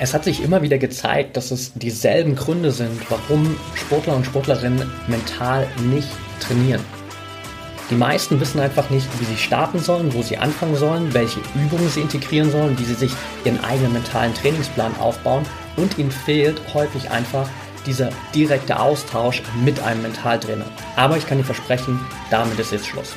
Es hat sich immer wieder gezeigt, dass es dieselben Gründe sind, warum Sportler und Sportlerinnen mental nicht trainieren. Die meisten wissen einfach nicht, wie sie starten sollen, wo sie anfangen sollen, welche Übungen sie integrieren sollen, wie sie sich ihren eigenen mentalen Trainingsplan aufbauen und ihnen fehlt häufig einfach dieser direkte Austausch mit einem Mentaltrainer. Aber ich kann dir versprechen, damit ist jetzt Schluss.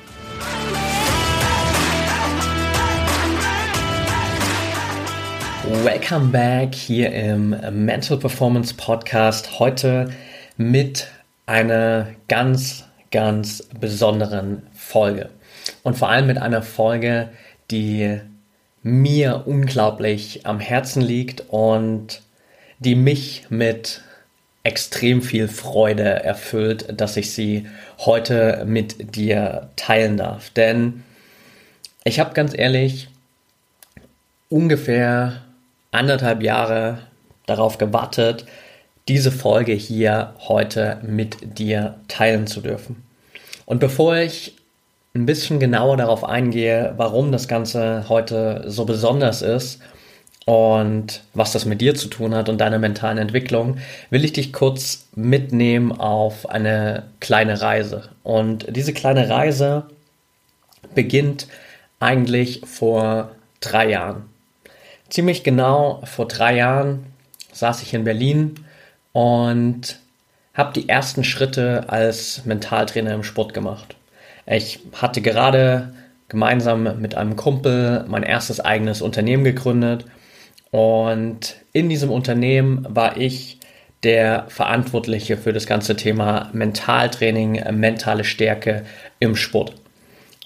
Welcome back hier im Mental Performance Podcast. Heute mit einer ganz, ganz besonderen Folge. Und vor allem mit einer Folge, die mir unglaublich am Herzen liegt und die mich mit extrem viel Freude erfüllt, dass ich sie heute mit dir teilen darf. Denn ich habe ganz ehrlich ungefähr anderthalb Jahre darauf gewartet, diese Folge hier heute mit dir teilen zu dürfen. Und bevor ich ein bisschen genauer darauf eingehe, warum das Ganze heute so besonders ist und was das mit dir zu tun hat und deiner mentalen Entwicklung, will ich dich kurz mitnehmen auf eine kleine Reise. Und diese kleine Reise beginnt eigentlich vor drei Jahren. Ziemlich genau vor drei Jahren saß ich in Berlin und habe die ersten Schritte als Mentaltrainer im Sport gemacht. Ich hatte gerade gemeinsam mit einem Kumpel mein erstes eigenes Unternehmen gegründet und in diesem Unternehmen war ich der Verantwortliche für das ganze Thema Mentaltraining, mentale Stärke im Sport.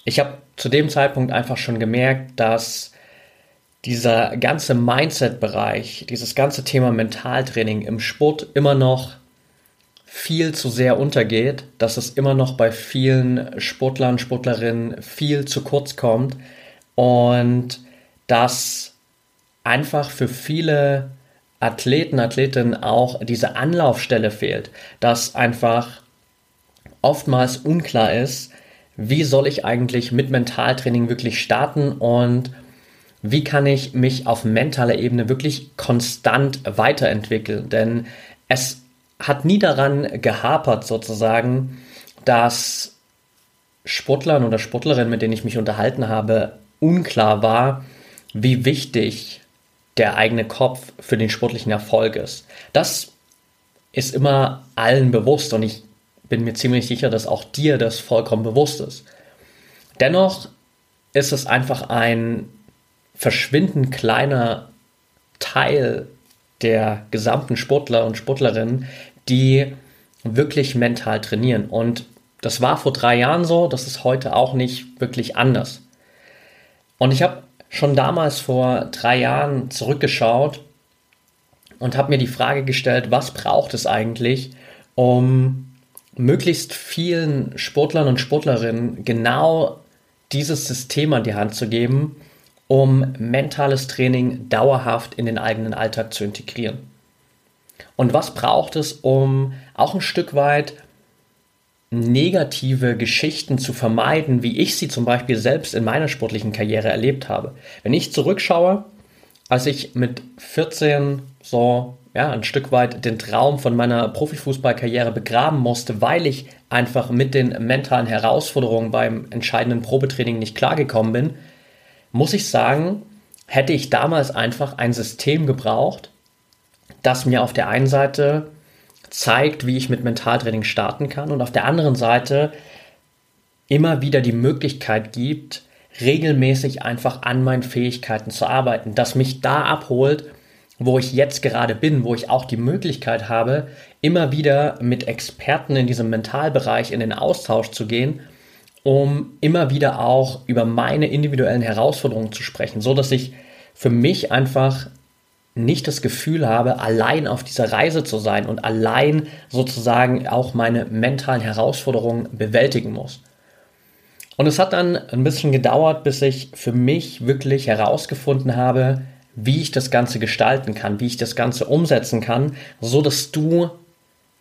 Ich habe zu dem Zeitpunkt einfach schon gemerkt, dass dieser ganze Mindset-Bereich, dieses ganze Thema Mentaltraining im Sport immer noch viel zu sehr untergeht, dass es immer noch bei vielen Sportlern, Sportlerinnen viel zu kurz kommt und dass einfach für viele Athleten, Athletinnen auch diese Anlaufstelle fehlt, dass einfach oftmals unklar ist, wie soll ich eigentlich mit Mentaltraining wirklich starten und wie kann ich mich auf mentaler Ebene wirklich konstant weiterentwickeln. Denn es hat nie daran gehapert, sozusagen, dass Sportlern oder Sportlerinnen, mit denen ich mich unterhalten habe, unklar war, wie wichtig der eigene Kopf für den sportlichen Erfolg ist. Das ist immer allen bewusst und ich bin mir ziemlich sicher, dass auch dir das vollkommen bewusst ist. Dennoch ist es einfach ein verschwindend kleiner Teil der gesamten Sportler und Sportlerinnen, die wirklich mental trainieren. Und das war vor drei Jahren so, das ist heute auch nicht wirklich anders. Und ich habe schon damals vor drei Jahren zurückgeschaut und habe mir die Frage gestellt, was braucht es eigentlich, um möglichst vielen Sportlern und Sportlerinnen genau dieses System an die Hand zu geben, um mentales Training dauerhaft in den eigenen Alltag zu integrieren. Und was braucht es, um auch ein Stück weit negative Geschichten zu vermeiden, wie ich sie zum Beispiel selbst in meiner sportlichen Karriere erlebt habe. Wenn ich zurückschaue, als ich mit 14 so ja, ein Stück weit den Traum von meiner Profifußballkarriere begraben musste, weil ich einfach mit den mentalen Herausforderungen beim entscheidenden Probetraining nicht klargekommen bin, muss ich sagen, hätte ich damals einfach ein System gebraucht, das mir auf der einen Seite zeigt, wie ich mit Mentaltraining starten kann und auf der anderen Seite immer wieder die Möglichkeit gibt, regelmäßig einfach an meinen Fähigkeiten zu arbeiten, das mich da abholt, wo ich jetzt gerade bin, wo ich auch die Möglichkeit habe, immer wieder mit Experten in diesem Mentalbereich in den Austausch zu gehen um immer wieder auch über meine individuellen Herausforderungen zu sprechen, so dass ich für mich einfach nicht das Gefühl habe, allein auf dieser Reise zu sein und allein sozusagen auch meine mentalen Herausforderungen bewältigen muss. Und es hat dann ein bisschen gedauert, bis ich für mich wirklich herausgefunden habe, wie ich das Ganze gestalten kann, wie ich das Ganze umsetzen kann, so dass du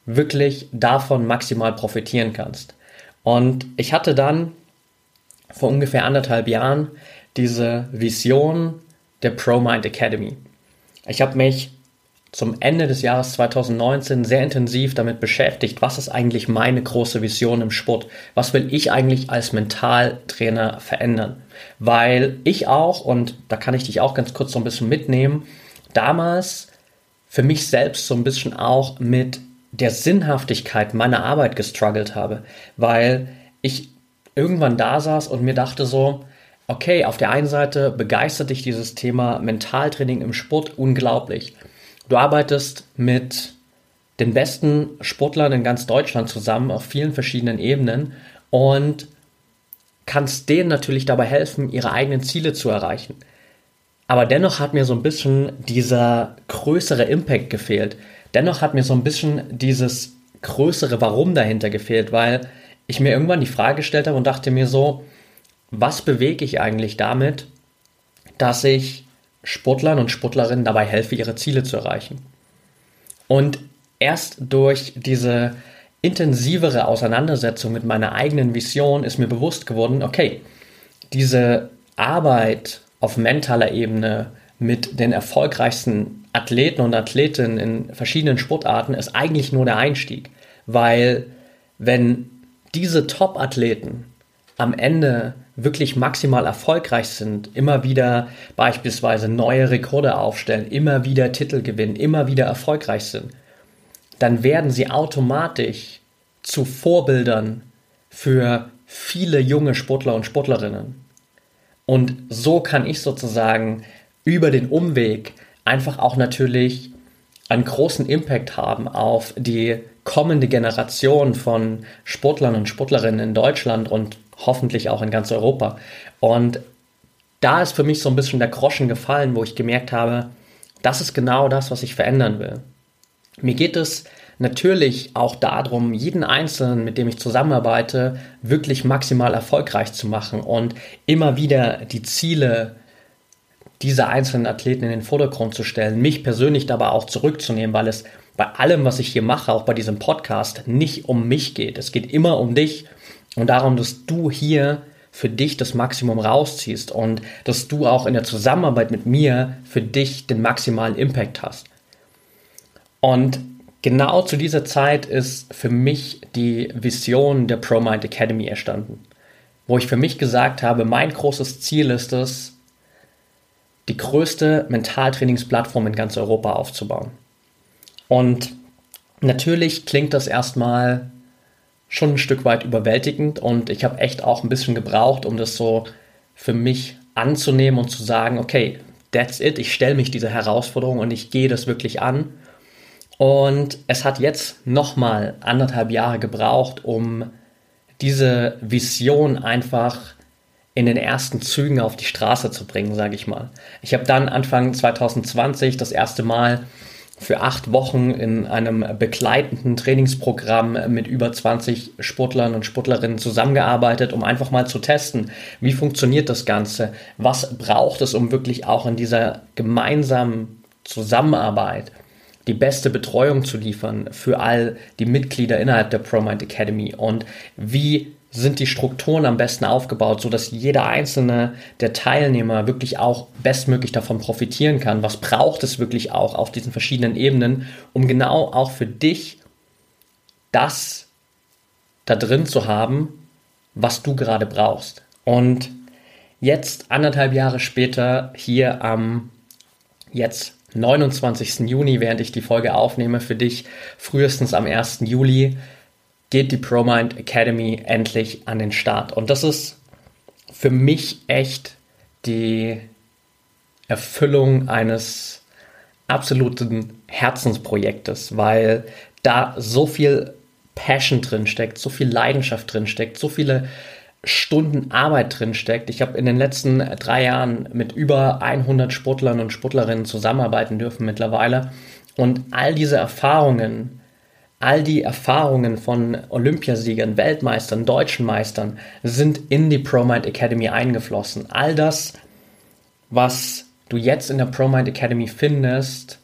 wirklich davon maximal profitieren kannst. Und ich hatte dann vor ungefähr anderthalb Jahren diese Vision der ProMind Academy. Ich habe mich zum Ende des Jahres 2019 sehr intensiv damit beschäftigt, was ist eigentlich meine große Vision im Sport? Was will ich eigentlich als Mentaltrainer verändern? Weil ich auch, und da kann ich dich auch ganz kurz so ein bisschen mitnehmen, damals für mich selbst so ein bisschen auch mit der Sinnhaftigkeit meiner Arbeit gestruggelt habe, weil ich irgendwann da saß und mir dachte so, okay, auf der einen Seite begeistert dich dieses Thema Mentaltraining im Sport unglaublich. Du arbeitest mit den besten Sportlern in ganz Deutschland zusammen auf vielen verschiedenen Ebenen und kannst denen natürlich dabei helfen, ihre eigenen Ziele zu erreichen. Aber dennoch hat mir so ein bisschen dieser größere Impact gefehlt. Dennoch hat mir so ein bisschen dieses größere Warum dahinter gefehlt, weil ich mir irgendwann die Frage gestellt habe und dachte mir so, was bewege ich eigentlich damit, dass ich Sportlern und Sportlerinnen dabei helfe, ihre Ziele zu erreichen. Und erst durch diese intensivere Auseinandersetzung mit meiner eigenen Vision ist mir bewusst geworden, okay, diese Arbeit auf mentaler Ebene mit den erfolgreichsten Athleten und Athletinnen in verschiedenen Sportarten ist eigentlich nur der Einstieg, weil wenn diese Top-Athleten am Ende wirklich maximal erfolgreich sind, immer wieder beispielsweise neue Rekorde aufstellen, immer wieder Titel gewinnen, immer wieder erfolgreich sind, dann werden sie automatisch zu Vorbildern für viele junge Sportler und Sportlerinnen. Und so kann ich sozusagen über den Umweg einfach auch natürlich einen großen Impact haben auf die kommende Generation von Sportlern und Sportlerinnen in Deutschland und hoffentlich auch in ganz Europa. Und da ist für mich so ein bisschen der Groschen gefallen, wo ich gemerkt habe, das ist genau das, was ich verändern will. Mir geht es natürlich auch darum, jeden Einzelnen, mit dem ich zusammenarbeite, wirklich maximal erfolgreich zu machen und immer wieder die Ziele dieser einzelnen Athleten in den Vordergrund zu stellen, mich persönlich dabei auch zurückzunehmen, weil es bei allem, was ich hier mache, auch bei diesem Podcast, nicht um mich geht. Es geht immer um dich und darum, dass du hier für dich das Maximum rausziehst und dass du auch in der Zusammenarbeit mit mir für dich den maximalen Impact hast. Und genau zu dieser Zeit ist für mich die Vision der ProMind Academy erstanden, wo ich für mich gesagt habe, mein großes Ziel ist es, die größte Mentaltrainingsplattform in ganz Europa aufzubauen. Und natürlich klingt das erstmal schon ein Stück weit überwältigend und ich habe echt auch ein bisschen gebraucht, um das so für mich anzunehmen und zu sagen, okay, that's it, ich stelle mich dieser Herausforderung und ich gehe das wirklich an. Und es hat jetzt nochmal anderthalb Jahre gebraucht, um diese Vision einfach in den ersten Zügen auf die Straße zu bringen, sage ich mal. Ich habe dann Anfang 2020 das erste Mal für acht Wochen in einem begleitenden Trainingsprogramm mit über 20 Sportlern und Sportlerinnen zusammengearbeitet, um einfach mal zu testen, wie funktioniert das Ganze, was braucht es, um wirklich auch in dieser gemeinsamen Zusammenarbeit die beste Betreuung zu liefern für all die Mitglieder innerhalb der ProMind Academy und wie sind die Strukturen am besten aufgebaut, sodass jeder einzelne der Teilnehmer wirklich auch bestmöglich davon profitieren kann? Was braucht es wirklich auch auf diesen verschiedenen Ebenen, um genau auch für dich das da drin zu haben, was du gerade brauchst? Und jetzt, anderthalb Jahre später, hier am jetzt 29. Juni, während ich die Folge aufnehme, für dich frühestens am 1. Juli, geht die ProMind Academy endlich an den Start. Und das ist für mich echt die Erfüllung eines absoluten Herzensprojektes, weil da so viel Passion drin steckt, so viel Leidenschaft drin steckt, so viele Stunden Arbeit drin steckt. Ich habe in den letzten drei Jahren mit über 100 Sportlern und Sportlerinnen zusammenarbeiten dürfen mittlerweile. Und all diese Erfahrungen, all die Erfahrungen von Olympiasiegern, Weltmeistern, deutschen Meistern sind in die ProMind Academy eingeflossen. All das, was du jetzt in der ProMind Academy findest,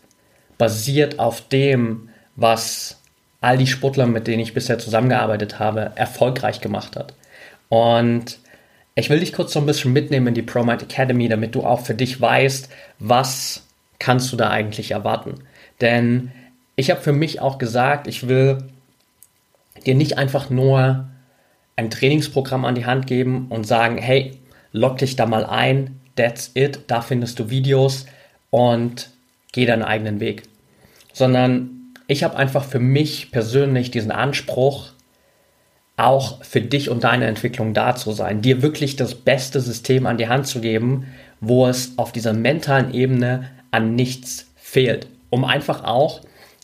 basiert auf dem, was all die Sportler, mit denen ich bisher zusammengearbeitet habe, erfolgreich gemacht hat. Und ich will dich kurz so ein bisschen mitnehmen in die ProMind Academy, damit du auch für dich weißt, was kannst du da eigentlich erwarten. Denn ich habe für mich auch gesagt, ich will dir nicht einfach nur ein Trainingsprogramm an die Hand geben und sagen, hey, log dich da mal ein, that's it, da findest du Videos und geh deinen eigenen Weg. Sondern ich habe einfach für mich persönlich diesen Anspruch, auch für dich und deine Entwicklung da zu sein, dir wirklich das beste System an die Hand zu geben, wo es auf dieser mentalen Ebene an nichts fehlt, um einfach auch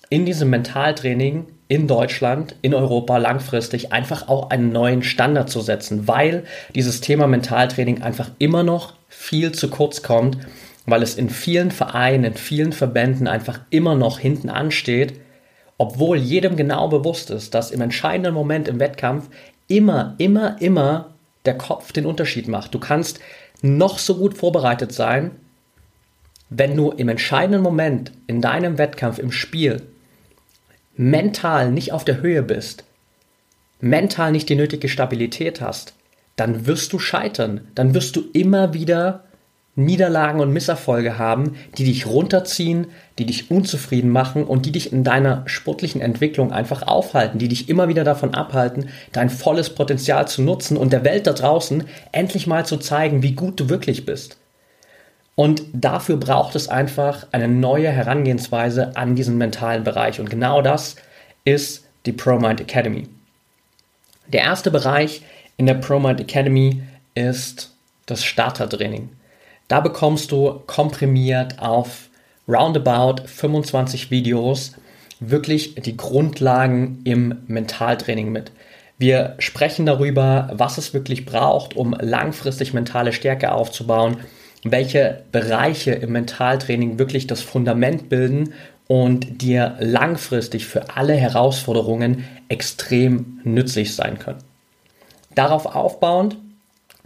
in diesem Mentaltraining in Deutschland, in Europa langfristig einfach auch einen neuen Standard zu setzen, weil dieses Thema Mentaltraining einfach immer noch viel zu kurz kommt, weil es in vielen Vereinen, in vielen Verbänden einfach immer noch hinten ansteht, obwohl jedem genau bewusst ist, dass im entscheidenden Moment im Wettkampf immer, immer, immer der Kopf den Unterschied macht. Du kannst noch so gut vorbereitet sein, wenn du im entscheidenden Moment in deinem Wettkampf, im Spiel, mental nicht auf der Höhe bist, mental nicht die nötige Stabilität hast, dann wirst du scheitern. Dann wirst du immer wieder Niederlagen und Misserfolge haben, die dich runterziehen, die dich unzufrieden machen und die dich in deiner sportlichen Entwicklung einfach aufhalten, die dich immer wieder davon abhalten, dein volles Potenzial zu nutzen und der Welt da draußen endlich mal zu zeigen, wie gut du wirklich bist. Und dafür braucht es einfach eine neue Herangehensweise an diesen mentalen Bereich. Und genau das ist die ProMind Academy. Der erste Bereich in der ProMind Academy ist das Startertraining. Da bekommst du komprimiert auf roundabout 25 Videos wirklich die Grundlagen im Mentaltraining mit. Wir sprechen darüber, was es wirklich braucht, um langfristig mentale Stärke aufzubauen, welche Bereiche im Mentaltraining wirklich das Fundament bilden und dir langfristig für alle Herausforderungen extrem nützlich sein können. Darauf aufbauend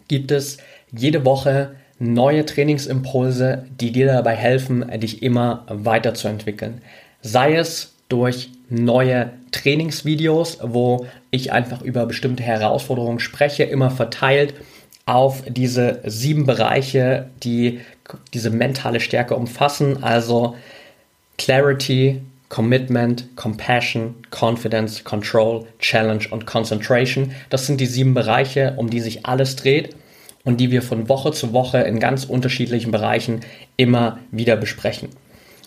gibt es jede Woche neue Trainingsimpulse, die dir dabei helfen, dich immer weiterzuentwickeln. Sei es durch neue Trainingsvideos, wo ich einfach über bestimmte Herausforderungen spreche, immer verteilt auf diese sieben Bereiche, die diese mentale Stärke umfassen, also Clarity, Commitment, Compassion, Confidence, Control, Challenge und Concentration. Das sind die sieben Bereiche, um die sich alles dreht und die wir von Woche zu Woche in ganz unterschiedlichen Bereichen immer wieder besprechen.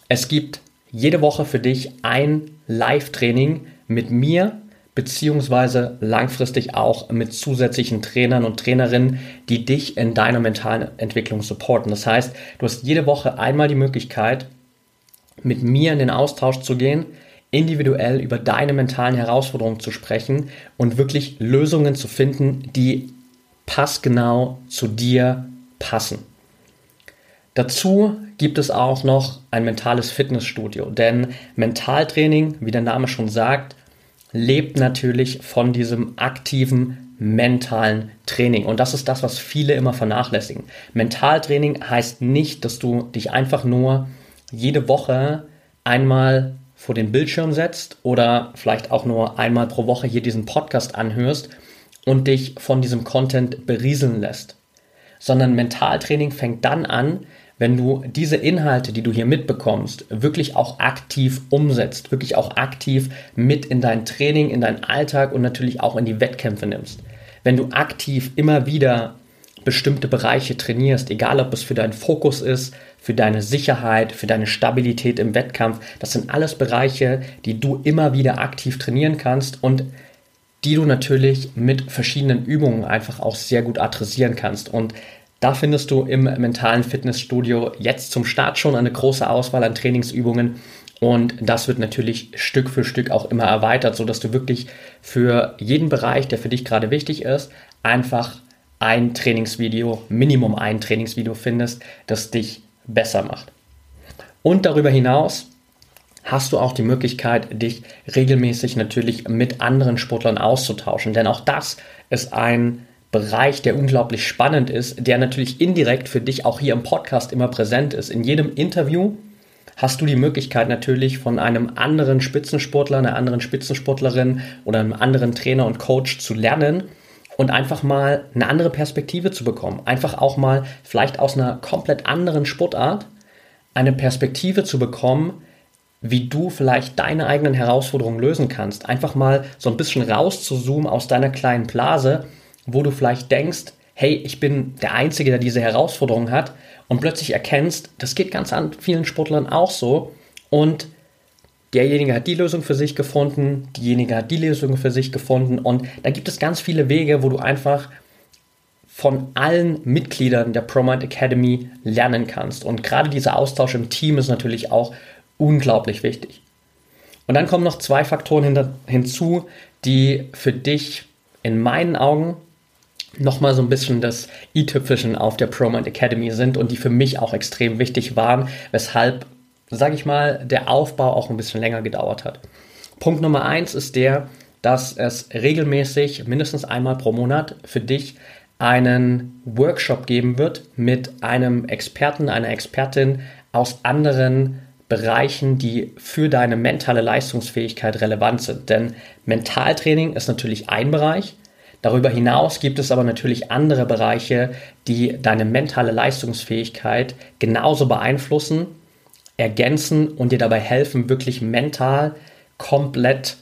Es gibt jede Woche für dich ein Live-Training mit mir, beziehungsweise langfristig auch mit zusätzlichen Trainern und Trainerinnen, die dich in deiner mentalen Entwicklung supporten. Das heißt, du hast jede Woche einmal die Möglichkeit, mit mir in den Austausch zu gehen, individuell über deine mentalen Herausforderungen zu sprechen und wirklich Lösungen zu finden, die passgenau zu dir passen. Dazu gibt es auch noch ein mentales Fitnessstudio, denn Mentaltraining, wie der Name schon sagt, lebt natürlich von diesem aktiven mentalen Training. Und das ist das, was viele immer vernachlässigen. Mentaltraining heißt nicht, dass du dich einfach nur jede Woche einmal vor den Bildschirm setzt oder vielleicht auch nur einmal pro Woche hier diesen Podcast anhörst und dich von diesem Content berieseln lässt. Sondern Mentaltraining fängt dann an, wenn du diese Inhalte, die du hier mitbekommst, wirklich auch aktiv umsetzt, wirklich auch aktiv mit in dein Training, in deinen Alltag und natürlich auch in die Wettkämpfe nimmst. Wenn du aktiv immer wieder bestimmte Bereiche trainierst, egal ob es für deinen Fokus ist, für deine Sicherheit, für deine Stabilität im Wettkampf, das sind alles Bereiche, die du immer wieder aktiv trainieren kannst und die du natürlich mit verschiedenen Übungen einfach auch sehr gut adressieren kannst. Und da findest du im mentalen Fitnessstudio jetzt zum Start schon eine große Auswahl an Trainingsübungen und das wird natürlich Stück für Stück auch immer erweitert, sodass du wirklich für jeden Bereich, der für dich gerade wichtig ist, einfach ein Trainingsvideo, Minimum ein Trainingsvideo findest, das dich besser macht. Und darüber hinaus hast du auch die Möglichkeit, dich regelmäßig natürlich mit anderen Sportlern auszutauschen. Denn auch das ist ein Bereich, der unglaublich spannend ist, der natürlich indirekt für dich auch hier im Podcast immer präsent ist. In jedem Interview hast du die Möglichkeit natürlich von einem anderen Spitzensportler, einer anderen Spitzensportlerin oder einem anderen Trainer und Coach zu lernen und einfach mal eine andere Perspektive zu bekommen. Einfach auch mal vielleicht aus einer komplett anderen Sportart eine Perspektive zu bekommen, wie du vielleicht deine eigenen Herausforderungen lösen kannst. Einfach mal so ein bisschen rauszuzoomen aus deiner kleinen Blase, wo du vielleicht denkst, hey, ich bin der Einzige, der diese Herausforderung hat und plötzlich erkennst, das geht ganz an vielen Sportlern auch so und derjenige hat die Lösung für sich gefunden, diejenige hat die Lösung für sich gefunden und da gibt es ganz viele Wege, wo du einfach von allen Mitgliedern der ProMind Academy lernen kannst. Und gerade dieser Austausch im Team ist natürlich auch unglaublich wichtig. Und dann kommen noch zwei Faktoren hinzu, die für dich in meinen Augen nochmal so ein bisschen das i-Tüpfelchen auf der ProMind Academy sind und die für mich auch extrem wichtig waren, weshalb, sage ich mal, der Aufbau auch ein bisschen länger gedauert hat. Punkt Nummer eins ist der, dass es regelmäßig mindestens einmal pro Monat für dich einen Workshop geben wird mit einem Experten, einer Expertin aus anderen Bereichen, die für deine mentale Leistungsfähigkeit relevant sind. Denn Mentaltraining ist natürlich ein Bereich, Darüber hinaus gibt es aber natürlich andere Bereiche, die deine mentale Leistungsfähigkeit genauso beeinflussen, ergänzen und dir dabei helfen, wirklich mental komplett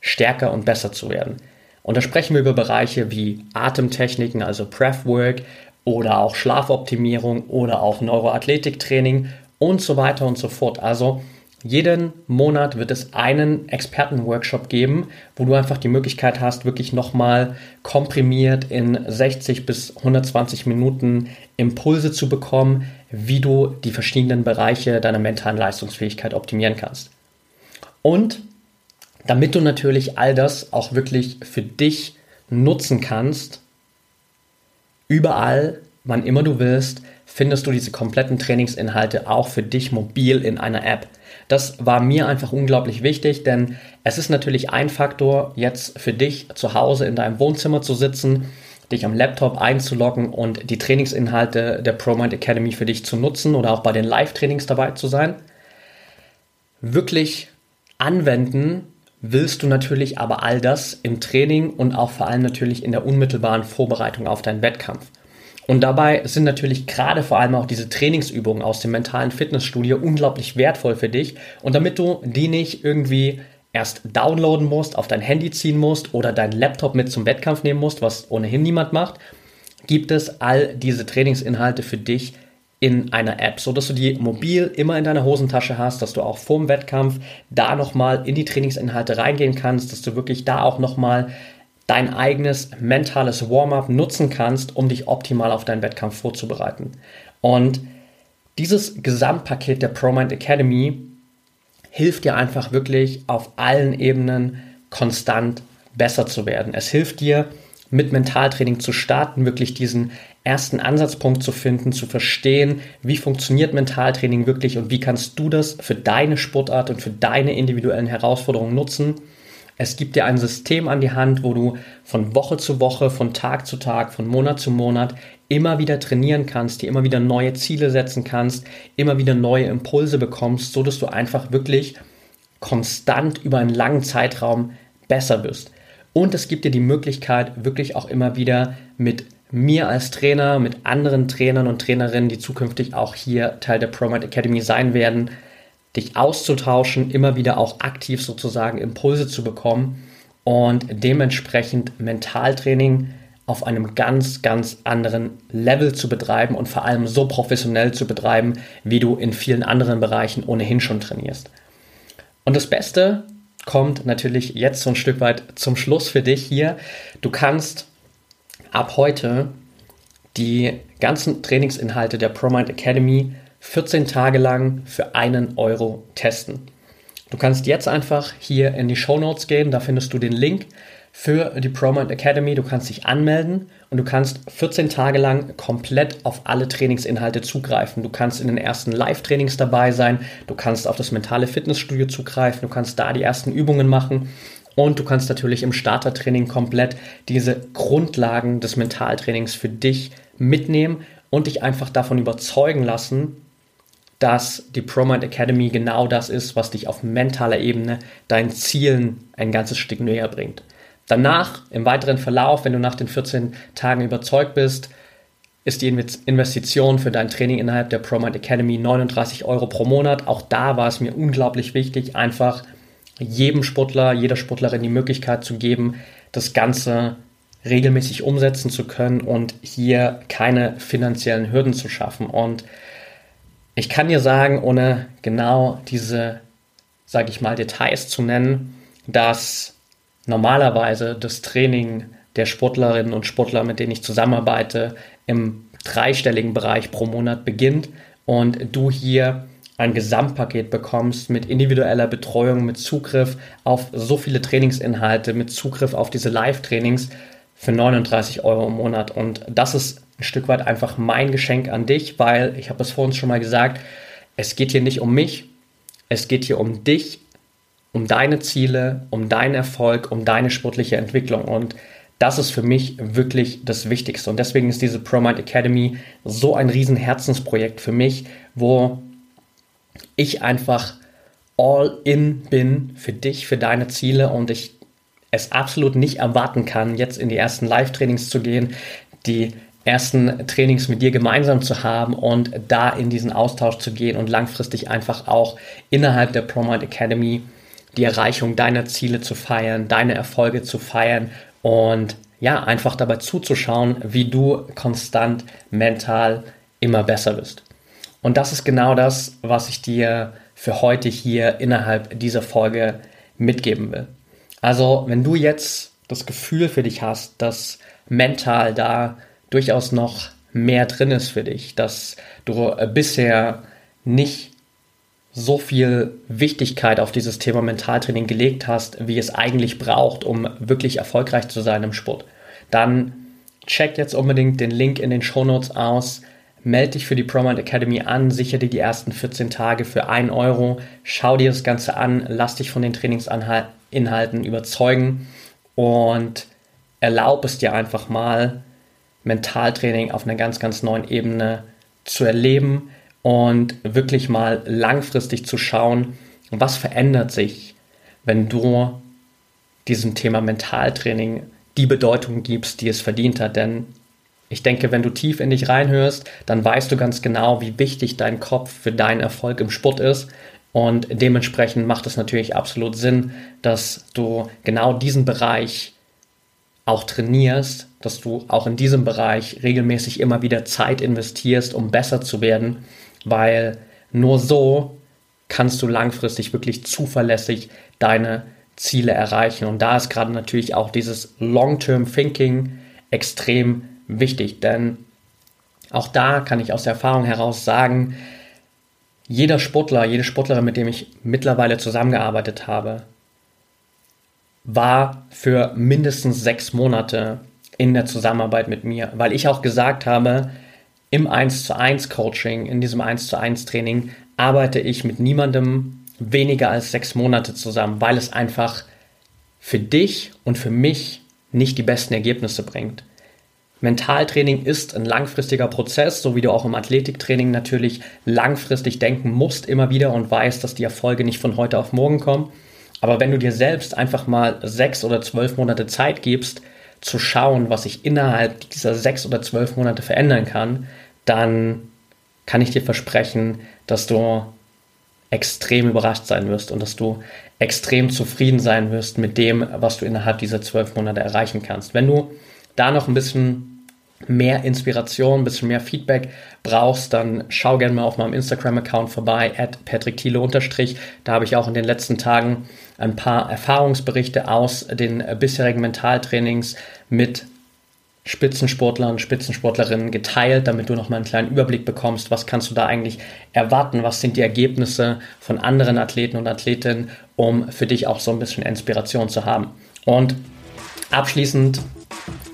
stärker und besser zu werden. Und da sprechen wir über Bereiche wie Atemtechniken, also Breathwork oder auch Schlafoptimierung oder auch Neuroathletiktraining und so weiter und so fort. Also jeden Monat wird es einen Expertenworkshop geben, wo du einfach die Möglichkeit hast, wirklich nochmal komprimiert in 60 bis 120 Minuten Impulse zu bekommen, wie du die verschiedenen Bereiche deiner mentalen Leistungsfähigkeit optimieren kannst. Und damit du natürlich all das auch wirklich für dich nutzen kannst, überall, wann immer du willst, findest du diese kompletten Trainingsinhalte auch für dich mobil in einer App. Das war mir einfach unglaublich wichtig, denn es ist natürlich ein Faktor, jetzt für dich zu Hause in deinem Wohnzimmer zu sitzen, dich am Laptop einzuloggen und die Trainingsinhalte der ProMind Academy für dich zu nutzen oder auch bei den Live-Trainings dabei zu sein. Wirklich anwenden willst du natürlich aber all das im Training und auch vor allem natürlich in der unmittelbaren Vorbereitung auf deinen Wettkampf. Und dabei sind natürlich gerade vor allem auch diese Trainingsübungen aus dem mentalen Fitnessstudio unglaublich wertvoll für dich. Und damit du die nicht irgendwie erst downloaden musst, auf dein Handy ziehen musst oder deinen Laptop mit zum Wettkampf nehmen musst, was ohnehin niemand macht, gibt es all diese Trainingsinhalte für dich in einer App, so dass du die mobil immer in deiner Hosentasche hast, dass du auch vorm Wettkampf da nochmal in die Trainingsinhalte reingehen kannst, dass du wirklich da auch nochmal dein eigenes mentales Warm-up nutzen kannst, um dich optimal auf deinen Wettkampf vorzubereiten. Und dieses Gesamtpaket der ProMind Academy hilft dir einfach wirklich auf allen Ebenen konstant besser zu werden. Es hilft dir, mit Mentaltraining zu starten, wirklich diesen ersten Ansatzpunkt zu finden, zu verstehen, wie funktioniert Mentaltraining wirklich und wie kannst du das für deine Sportart und für deine individuellen Herausforderungen nutzen es gibt dir ein System an die Hand, wo du von Woche zu Woche, von Tag zu Tag, von Monat zu Monat immer wieder trainieren kannst, dir immer wieder neue Ziele setzen kannst, immer wieder neue Impulse bekommst, so dass du einfach wirklich konstant über einen langen Zeitraum besser bist. Und es gibt dir die Möglichkeit, wirklich auch immer wieder mit mir als Trainer, mit anderen Trainern und Trainerinnen, die zukünftig auch hier Teil der ProMind Academy sein werden, dich auszutauschen, immer wieder auch aktiv sozusagen Impulse zu bekommen und dementsprechend Mentaltraining auf einem ganz, ganz anderen Level zu betreiben und vor allem so professionell zu betreiben, wie du in vielen anderen Bereichen ohnehin schon trainierst. Und das Beste kommt natürlich jetzt so ein Stück weit zum Schluss für dich hier. Du kannst ab heute die ganzen Trainingsinhalte der ProMind Academy 14 Tage lang für einen Euro testen. Du kannst jetzt einfach hier in die Show Notes gehen, da findest du den Link für die ProMind Academy. Du kannst dich anmelden und du kannst 14 Tage lang komplett auf alle Trainingsinhalte zugreifen. Du kannst in den ersten Live-Trainings dabei sein, du kannst auf das mentale Fitnessstudio zugreifen, du kannst da die ersten Übungen machen und du kannst natürlich im Startertraining komplett diese Grundlagen des Mentaltrainings für dich mitnehmen und dich einfach davon überzeugen lassen, dass die ProMind Academy genau das ist, was dich auf mentaler Ebene deinen Zielen ein ganzes Stück näher bringt. Danach, im weiteren Verlauf, wenn du nach den 14 Tagen überzeugt bist, ist die Investition für dein Training innerhalb der ProMind Academy 39 Euro pro Monat. Auch da war es mir unglaublich wichtig, einfach jedem Sportler, jeder Sportlerin die Möglichkeit zu geben, das Ganze regelmäßig umsetzen zu können und hier keine finanziellen Hürden zu schaffen. Und ich kann dir sagen, ohne genau diese, sage ich mal, Details zu nennen, dass normalerweise das Training der Sportlerinnen und Sportler, mit denen ich zusammenarbeite, im dreistelligen Bereich pro Monat beginnt und du hier ein Gesamtpaket bekommst mit individueller Betreuung, mit Zugriff auf so viele Trainingsinhalte, mit Zugriff auf diese Live-Trainings für 39 Euro im Monat. Und das ist ein Stück weit einfach mein Geschenk an dich, weil ich habe es vorhin schon mal gesagt, es geht hier nicht um mich, es geht hier um dich um deine Ziele, um deinen Erfolg, um deine sportliche Entwicklung. Und das ist für mich wirklich das Wichtigste. Und deswegen ist diese ProMind Academy so ein riesen Herzensprojekt für mich, wo ich einfach all in bin für dich, für deine Ziele und ich es absolut nicht erwarten kann, jetzt in die ersten Live-Trainings zu gehen, die ersten Trainings mit dir gemeinsam zu haben und da in diesen Austausch zu gehen und langfristig einfach auch innerhalb der ProMind Academy die Erreichung deiner Ziele zu feiern, deine Erfolge zu feiern und ja, einfach dabei zuzuschauen, wie du konstant mental immer besser wirst. Und das ist genau das, was ich dir für heute hier innerhalb dieser Folge mitgeben will. Also, wenn du jetzt das Gefühl für dich hast, dass mental da durchaus noch mehr drin ist für dich, dass du bisher nicht so viel Wichtigkeit auf dieses Thema Mentaltraining gelegt hast, wie es eigentlich braucht, um wirklich erfolgreich zu sein im Sport, dann check jetzt unbedingt den Link in den Show Notes aus. Melde dich für die ProMind Academy an, sichere dir die ersten 14 Tage für 1 Euro, schau dir das Ganze an, lass dich von den Trainingsinhalten überzeugen und erlaub es dir einfach mal, Mentaltraining auf einer ganz, ganz neuen Ebene zu erleben, und wirklich mal langfristig zu schauen, was verändert sich, wenn du diesem Thema Mentaltraining die Bedeutung gibst, die es verdient hat. Denn ich denke, wenn du tief in dich reinhörst, dann weißt du ganz genau, wie wichtig dein Kopf für deinen Erfolg im Sport ist. Und dementsprechend macht es natürlich absolut Sinn, dass du genau diesen Bereich auch trainierst, dass du auch in diesem Bereich regelmäßig immer wieder Zeit investierst, um besser zu werden weil nur so kannst du langfristig wirklich zuverlässig deine Ziele erreichen. Und da ist gerade natürlich auch dieses Long-Term Thinking extrem wichtig, denn auch da kann ich aus der Erfahrung heraus sagen, jeder Sportler, jede Sportlerin, mit dem ich mittlerweile zusammengearbeitet habe, war für mindestens sechs Monate in der Zusammenarbeit mit mir, weil ich auch gesagt habe, im 1 zu 1 Coaching, in diesem 1 zu 1 Training, arbeite ich mit niemandem weniger als sechs Monate zusammen, weil es einfach für dich und für mich nicht die besten Ergebnisse bringt. Mentaltraining ist ein langfristiger Prozess, so wie du auch im Athletiktraining natürlich langfristig denken musst immer wieder und weißt, dass die Erfolge nicht von heute auf morgen kommen. Aber wenn du dir selbst einfach mal sechs oder zwölf Monate Zeit gibst, zu schauen, was sich innerhalb dieser sechs oder zwölf Monate verändern kann, dann kann ich dir versprechen, dass du extrem überrascht sein wirst und dass du extrem zufrieden sein wirst mit dem, was du innerhalb dieser zwölf Monate erreichen kannst. Wenn du da noch ein bisschen mehr Inspiration, ein bisschen mehr Feedback brauchst, dann schau gerne mal auf meinem Instagram-Account vorbei, at patrickthiele Da habe ich auch in den letzten Tagen ein paar Erfahrungsberichte aus den bisherigen Mentaltrainings mit Spitzensportlern, Spitzensportlerinnen geteilt, damit du nochmal einen kleinen Überblick bekommst, was kannst du da eigentlich erwarten, was sind die Ergebnisse von anderen Athleten und Athletinnen, um für dich auch so ein bisschen Inspiration zu haben. Und abschließend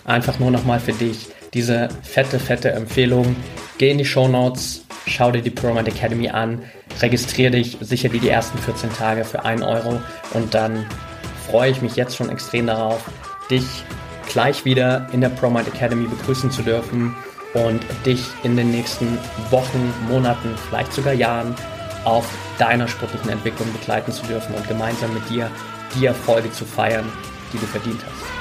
einfach nur nochmal für dich diese fette, fette Empfehlung. Geh in die Show Notes, schau dir die ProMind Academy an, registriere dich sicher die ersten 14 Tage für 1 Euro und dann freue ich mich jetzt schon extrem darauf, dich gleich wieder in der ProMind Academy begrüßen zu dürfen und dich in den nächsten Wochen, Monaten, vielleicht sogar Jahren auf deiner sportlichen Entwicklung begleiten zu dürfen und gemeinsam mit dir die Erfolge zu feiern, die du verdient hast.